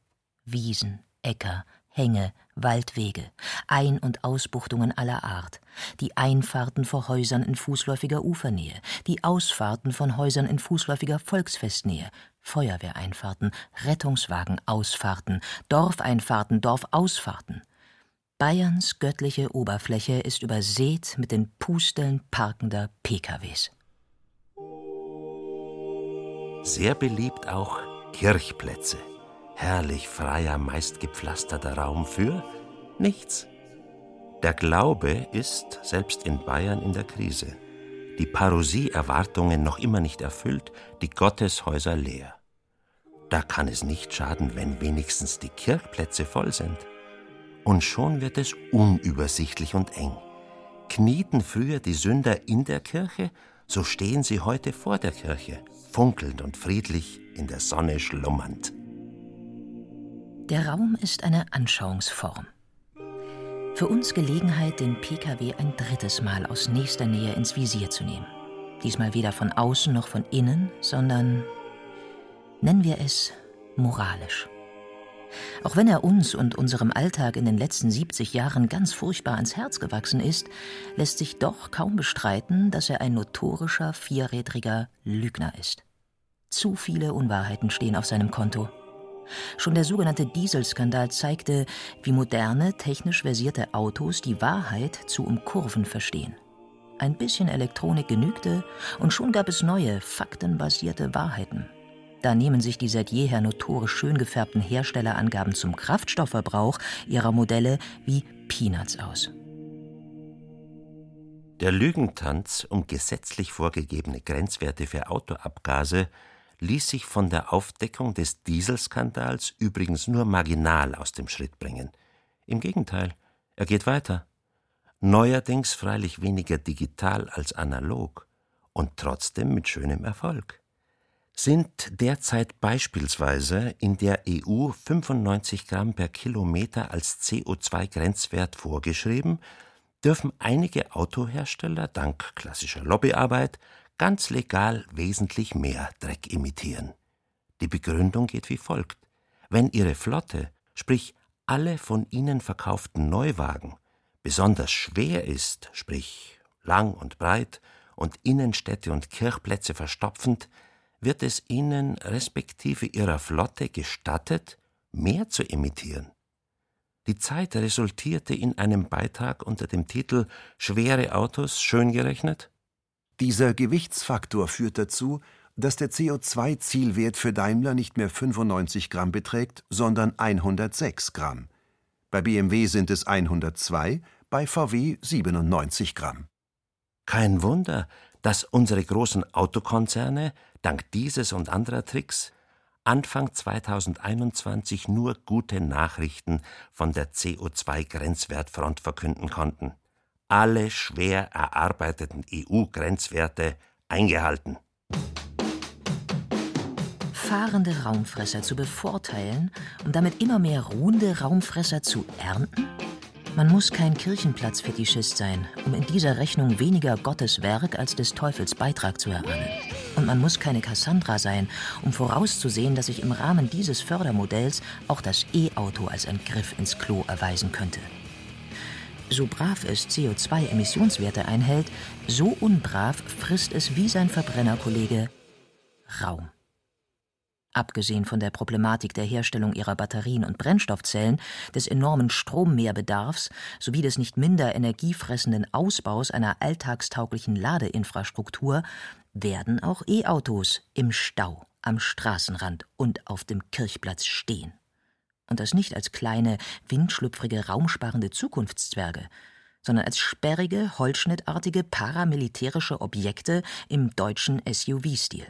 Speaker 3: Wiesen, Äcker, Hänge, Waldwege, Ein- und Ausbuchtungen aller Art, die Einfahrten vor Häusern in fußläufiger Ufernähe, die Ausfahrten von Häusern in fußläufiger Volksfestnähe, Feuerwehreinfahrten, Rettungswagenausfahrten, Dorfeinfahrten, Dorfausfahrten. Bayerns göttliche Oberfläche ist übersät mit den Pusteln parkender PKWs.
Speaker 4: Sehr beliebt auch Kirchplätze herrlich freier, meist gepflasterter Raum für nichts. Der Glaube ist, selbst in Bayern, in der Krise. Die Parosie-Erwartungen noch immer nicht erfüllt, die Gotteshäuser leer. Da kann es nicht schaden, wenn wenigstens die Kirchplätze voll sind. Und schon wird es unübersichtlich und eng. Knieten früher die Sünder in der Kirche, so stehen sie heute vor der Kirche, funkelnd und friedlich in der Sonne schlummernd.
Speaker 3: Der Raum ist eine Anschauungsform. Für uns Gelegenheit, den Pkw ein drittes Mal aus nächster Nähe ins Visier zu nehmen. Diesmal weder von außen noch von innen, sondern nennen wir es moralisch. Auch wenn er uns und unserem Alltag in den letzten 70 Jahren ganz furchtbar ans Herz gewachsen ist, lässt sich doch kaum bestreiten, dass er ein notorischer, vierrädriger Lügner ist. Zu viele Unwahrheiten stehen auf seinem Konto. Schon der sogenannte Dieselskandal zeigte, wie moderne, technisch versierte Autos die Wahrheit zu umkurven verstehen. Ein bisschen Elektronik genügte und schon gab es neue, faktenbasierte Wahrheiten. Da nehmen sich die seit jeher notorisch schön gefärbten Herstellerangaben zum Kraftstoffverbrauch ihrer Modelle wie Peanuts aus.
Speaker 4: Der Lügentanz um gesetzlich vorgegebene Grenzwerte für Autoabgase ließ sich von der Aufdeckung des Dieselskandals übrigens nur marginal aus dem Schritt bringen. Im Gegenteil, er geht weiter. Neuerdings freilich weniger digital als analog und trotzdem mit schönem Erfolg. Sind derzeit beispielsweise in der EU 95 Gramm per Kilometer als CO2-Grenzwert vorgeschrieben, dürfen einige Autohersteller dank klassischer Lobbyarbeit ganz legal wesentlich mehr Dreck imitieren. Die Begründung geht wie folgt. Wenn Ihre Flotte, sprich alle von Ihnen verkauften Neuwagen, besonders schwer ist, sprich lang und breit und Innenstädte und Kirchplätze verstopfend, wird es Ihnen respektive Ihrer Flotte gestattet, mehr zu imitieren. Die Zeit resultierte in einem Beitrag unter dem Titel Schwere Autos schön gerechnet
Speaker 2: dieser Gewichtsfaktor führt dazu, dass der CO2-Zielwert für Daimler nicht mehr 95 Gramm beträgt, sondern 106 Gramm. Bei BMW sind es 102, bei VW 97 Gramm.
Speaker 4: Kein Wunder, dass unsere großen Autokonzerne dank dieses und anderer Tricks Anfang 2021 nur gute Nachrichten von der CO2-Grenzwertfront verkünden konnten alle schwer erarbeiteten EU-Grenzwerte eingehalten.
Speaker 3: Fahrende Raumfresser zu bevorteilen und damit immer mehr ruhende Raumfresser zu ernten? Man muss kein Kirchenplatzfetischist sein, um in dieser Rechnung weniger Gottes Werk als des Teufels Beitrag zu erahnen. Und man muss keine Cassandra sein, um vorauszusehen, dass sich im Rahmen dieses Fördermodells auch das E-Auto als ein Griff ins Klo erweisen könnte. So brav es CO2-Emissionswerte einhält, so unbrav frisst es wie sein Verbrennerkollege Raum. Abgesehen von der Problematik der Herstellung ihrer Batterien und Brennstoffzellen, des enormen Strommehrbedarfs sowie des nicht minder energiefressenden Ausbaus einer alltagstauglichen Ladeinfrastruktur werden auch E-Autos im Stau, am Straßenrand und auf dem Kirchplatz stehen und das nicht als kleine, windschlüpfrige, raumsparende Zukunftszwerge, sondern als sperrige, holzschnittartige paramilitärische Objekte im deutschen SUV-Stil.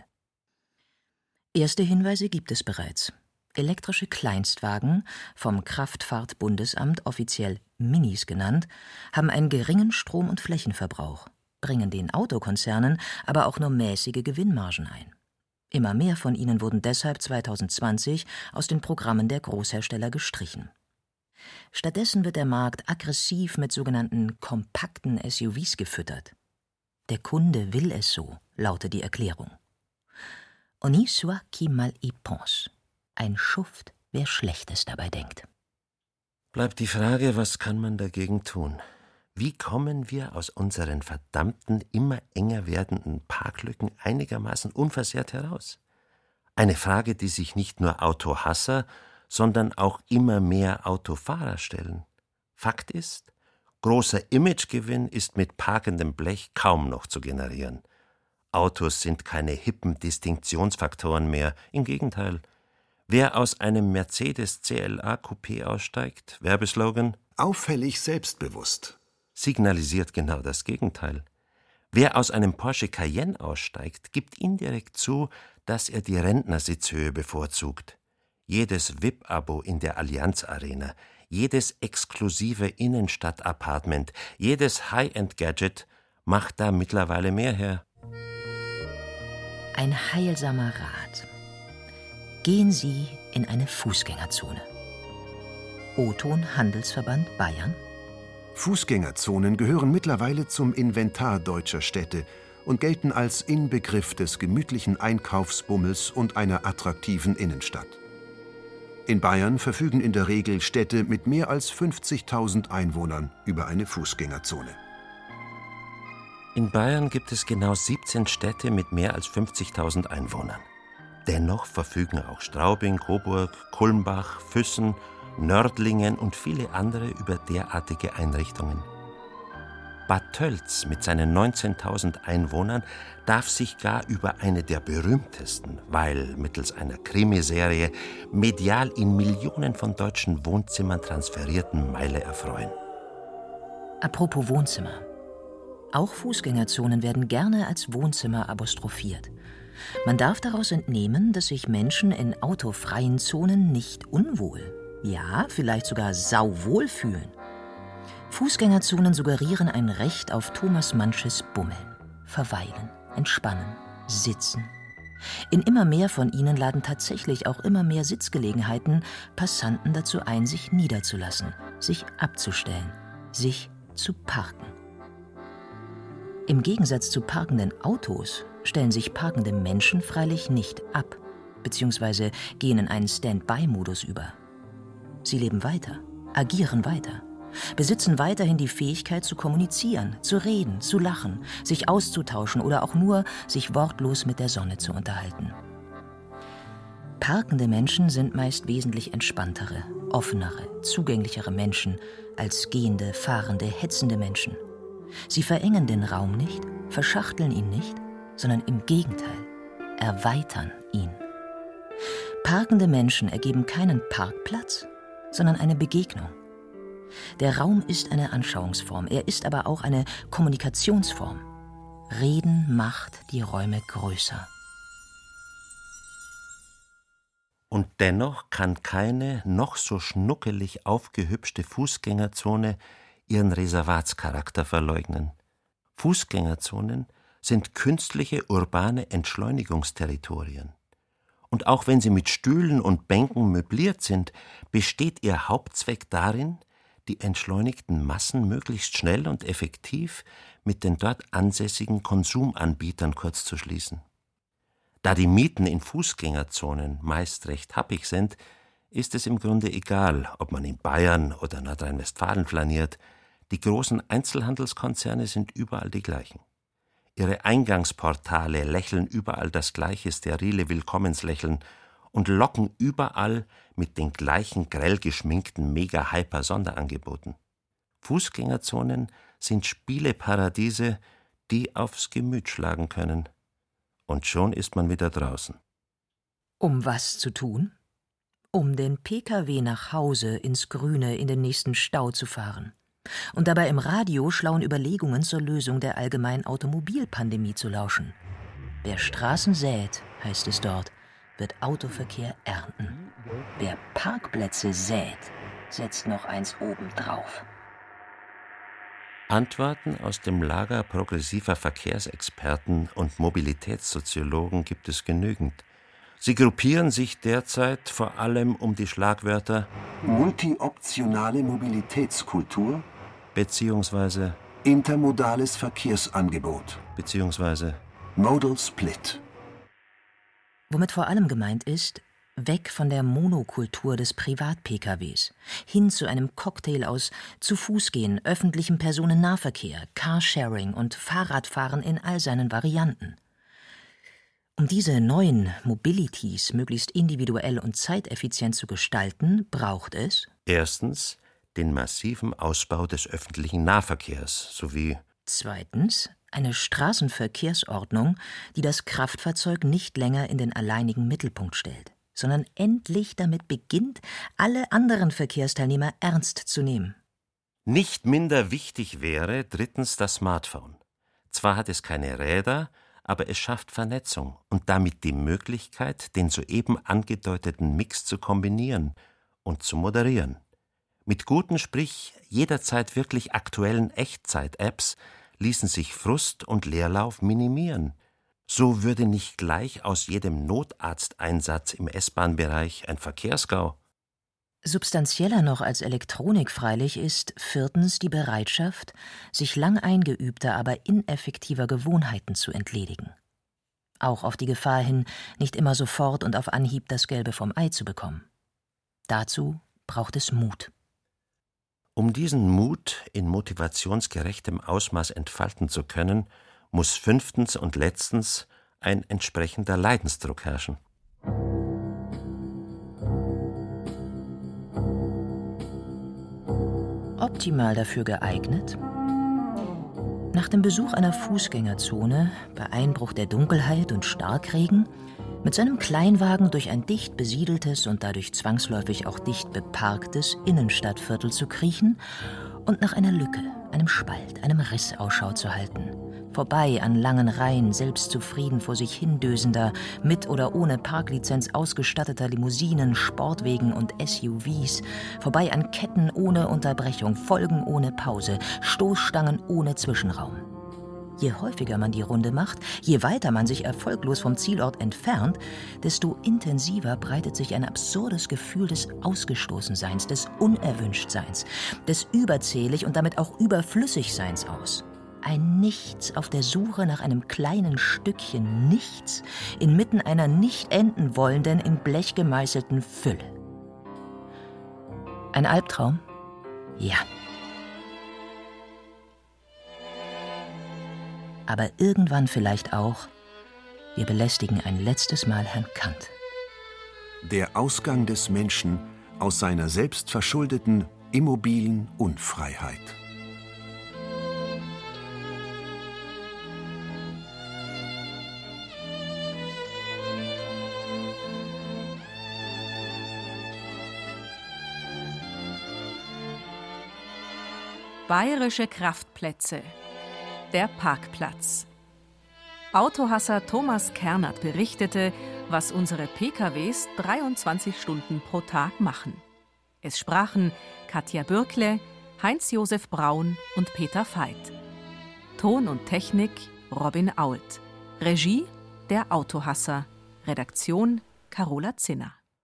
Speaker 3: Erste Hinweise gibt es bereits. Elektrische Kleinstwagen, vom Kraftfahrtbundesamt offiziell Minis genannt, haben einen geringen Strom- und Flächenverbrauch, bringen den Autokonzernen aber auch nur mäßige Gewinnmargen ein. Immer mehr von ihnen wurden deshalb 2020 aus den Programmen der Großhersteller gestrichen. Stattdessen wird der Markt aggressiv mit sogenannten kompakten SUVs gefüttert. Der Kunde will es so, lautet die Erklärung. On y soit qui mal y pense. Ein Schuft, wer Schlechtes dabei denkt.
Speaker 4: Bleibt die Frage, was kann man dagegen tun? Wie kommen wir aus unseren verdammten, immer enger werdenden Parklücken einigermaßen unversehrt heraus? Eine Frage, die sich nicht nur Autohasser, sondern auch immer mehr Autofahrer stellen. Fakt ist, großer Imagegewinn ist mit parkendem Blech kaum noch zu generieren. Autos sind keine hippen Distinktionsfaktoren mehr, im Gegenteil. Wer aus einem Mercedes CLA Coupé aussteigt, Werbeslogan
Speaker 2: Auffällig selbstbewusst
Speaker 4: signalisiert genau das Gegenteil. Wer aus einem Porsche Cayenne aussteigt, gibt indirekt zu, dass er die Rentnersitzhöhe bevorzugt. Jedes VIP-Abo in der Allianz Arena, jedes exklusive Innenstadt-Apartment, jedes High-End-Gadget macht da mittlerweile mehr her.
Speaker 3: Ein heilsamer Rat. Gehen Sie in eine Fußgängerzone. O-Ton Handelsverband Bayern
Speaker 2: Fußgängerzonen gehören mittlerweile zum Inventar deutscher Städte und gelten als Inbegriff des gemütlichen Einkaufsbummels und einer attraktiven Innenstadt. In Bayern verfügen in der Regel Städte mit mehr als 50.000 Einwohnern über eine Fußgängerzone.
Speaker 4: In Bayern gibt es genau 17 Städte mit mehr als 50.000 Einwohnern. Dennoch verfügen auch Straubing, Coburg, Kulmbach, Füssen Nördlingen und viele andere über derartige Einrichtungen. Bad Tölz mit seinen 19.000 Einwohnern darf sich gar über eine der berühmtesten, weil mittels einer Krimiserie medial in Millionen von deutschen Wohnzimmern transferierten Meile erfreuen.
Speaker 3: Apropos Wohnzimmer. Auch Fußgängerzonen werden gerne als Wohnzimmer apostrophiert. Man darf daraus entnehmen, dass sich Menschen in autofreien Zonen nicht unwohl, ja, vielleicht sogar sauwohl fühlen. Fußgängerzonen suggerieren ein Recht auf Thomas Manches Bummeln, verweilen, entspannen, sitzen. In immer mehr von ihnen laden tatsächlich auch immer mehr Sitzgelegenheiten Passanten dazu ein, sich niederzulassen, sich abzustellen, sich zu parken. Im Gegensatz zu parkenden Autos stellen sich parkende Menschen freilich nicht ab, beziehungsweise gehen in einen Standby-Modus über. Sie leben weiter, agieren weiter, besitzen weiterhin die Fähigkeit zu kommunizieren, zu reden, zu lachen, sich auszutauschen oder auch nur sich wortlos mit der Sonne zu unterhalten. Parkende Menschen sind meist wesentlich entspanntere, offenere, zugänglichere Menschen als gehende, fahrende, hetzende Menschen. Sie verengen den Raum nicht, verschachteln ihn nicht, sondern im Gegenteil, erweitern ihn. Parkende Menschen ergeben keinen Parkplatz, sondern eine Begegnung. Der Raum ist eine Anschauungsform, er ist aber auch eine Kommunikationsform. Reden macht die Räume größer.
Speaker 4: Und dennoch kann keine noch so schnuckelig aufgehübschte Fußgängerzone ihren Reservatscharakter verleugnen. Fußgängerzonen sind künstliche urbane Entschleunigungsterritorien und auch wenn sie mit Stühlen und Bänken möbliert sind, besteht ihr Hauptzweck darin, die entschleunigten Massen möglichst schnell und effektiv mit den dort ansässigen Konsumanbietern kurzzuschließen. Da die Mieten in Fußgängerzonen meist recht happig sind, ist es im Grunde egal, ob man in Bayern oder Nordrhein-Westfalen flaniert, die großen Einzelhandelskonzerne sind überall die gleichen. Ihre Eingangsportale lächeln überall das gleiche sterile Willkommenslächeln und locken überall mit den gleichen grell geschminkten Mega-Hyper-Sonderangeboten. Fußgängerzonen sind Spieleparadiese, die aufs Gemüt schlagen können. Und schon ist man wieder draußen.
Speaker 3: Um was zu tun? Um den Pkw nach Hause ins Grüne in den nächsten Stau zu fahren und dabei im Radio schlauen Überlegungen zur Lösung der allgemeinen Automobilpandemie zu lauschen. Wer Straßen sät, heißt es dort, wird Autoverkehr ernten. Wer Parkplätze sät, setzt noch eins obendrauf.
Speaker 4: Antworten aus dem Lager progressiver Verkehrsexperten und Mobilitätssoziologen gibt es genügend. Sie gruppieren sich derzeit vor allem um die Schlagwörter
Speaker 2: multioptionale Mobilitätskultur
Speaker 4: beziehungsweise
Speaker 2: intermodales Verkehrsangebot
Speaker 4: beziehungsweise
Speaker 2: Modal Split.
Speaker 3: Womit vor allem gemeint ist, Weg von der Monokultur des Privat-PKWs hin zu einem Cocktail aus zu Fuß gehen, öffentlichem Personennahverkehr, Carsharing und Fahrradfahren in all seinen Varianten. Um diese neuen Mobilities möglichst individuell und zeiteffizient zu gestalten, braucht es
Speaker 4: erstens den massiven Ausbau des öffentlichen Nahverkehrs sowie
Speaker 3: zweitens eine Straßenverkehrsordnung, die das Kraftfahrzeug nicht länger in den alleinigen Mittelpunkt stellt sondern endlich damit beginnt, alle anderen Verkehrsteilnehmer ernst zu nehmen.
Speaker 4: Nicht minder wichtig wäre drittens das Smartphone. Zwar hat es keine Räder, aber es schafft Vernetzung und damit die Möglichkeit, den soeben angedeuteten Mix zu kombinieren und zu moderieren. Mit guten, sprich jederzeit wirklich aktuellen Echtzeit-Apps ließen sich Frust und Leerlauf minimieren – so würde nicht gleich aus jedem Notarzteinsatz im S-Bahn-Bereich ein Verkehrsgau.
Speaker 3: Substanzieller noch als Elektronik freilich ist viertens die Bereitschaft, sich lang eingeübter, aber ineffektiver Gewohnheiten zu entledigen. Auch auf die Gefahr hin, nicht immer sofort und auf Anhieb das Gelbe vom Ei zu bekommen. Dazu braucht es Mut.
Speaker 4: Um diesen Mut in motivationsgerechtem Ausmaß entfalten zu können, muss fünftens und letztens ein entsprechender Leidensdruck herrschen.
Speaker 3: Optimal dafür geeignet? Nach dem Besuch einer Fußgängerzone, bei Einbruch der Dunkelheit und Starkregen, mit seinem Kleinwagen durch ein dicht besiedeltes und dadurch zwangsläufig auch dicht beparktes Innenstadtviertel zu kriechen und nach einer Lücke, einem Spalt, einem Riss Ausschau zu halten, vorbei an langen Reihen selbstzufrieden vor sich hindösender, mit oder ohne Parklizenz ausgestatteter Limousinen, Sportwegen und SUVs, vorbei an Ketten ohne Unterbrechung, Folgen ohne Pause, Stoßstangen ohne Zwischenraum. Je häufiger man die Runde macht, je weiter man sich erfolglos vom Zielort entfernt, desto intensiver breitet sich ein absurdes Gefühl des Ausgestoßenseins, des Unerwünschtseins, des Überzählig und damit auch Überflüssigseins aus ein Nichts auf der Suche nach einem kleinen Stückchen Nichts inmitten einer nicht enden wollenden, in Blech gemeißelten Fülle. Ein Albtraum? Ja. Aber irgendwann vielleicht auch, wir belästigen ein letztes Mal Herrn Kant.
Speaker 2: Der Ausgang des Menschen aus seiner selbstverschuldeten, immobilen Unfreiheit.
Speaker 5: Bayerische Kraftplätze. Der Parkplatz. Autohasser Thomas Kernert berichtete, was unsere PKWs 23 Stunden pro Tag machen. Es sprachen Katja Bürkle, Heinz-Josef Braun und Peter Veit. Ton und Technik Robin Ault. Regie der Autohasser. Redaktion Carola Zinner.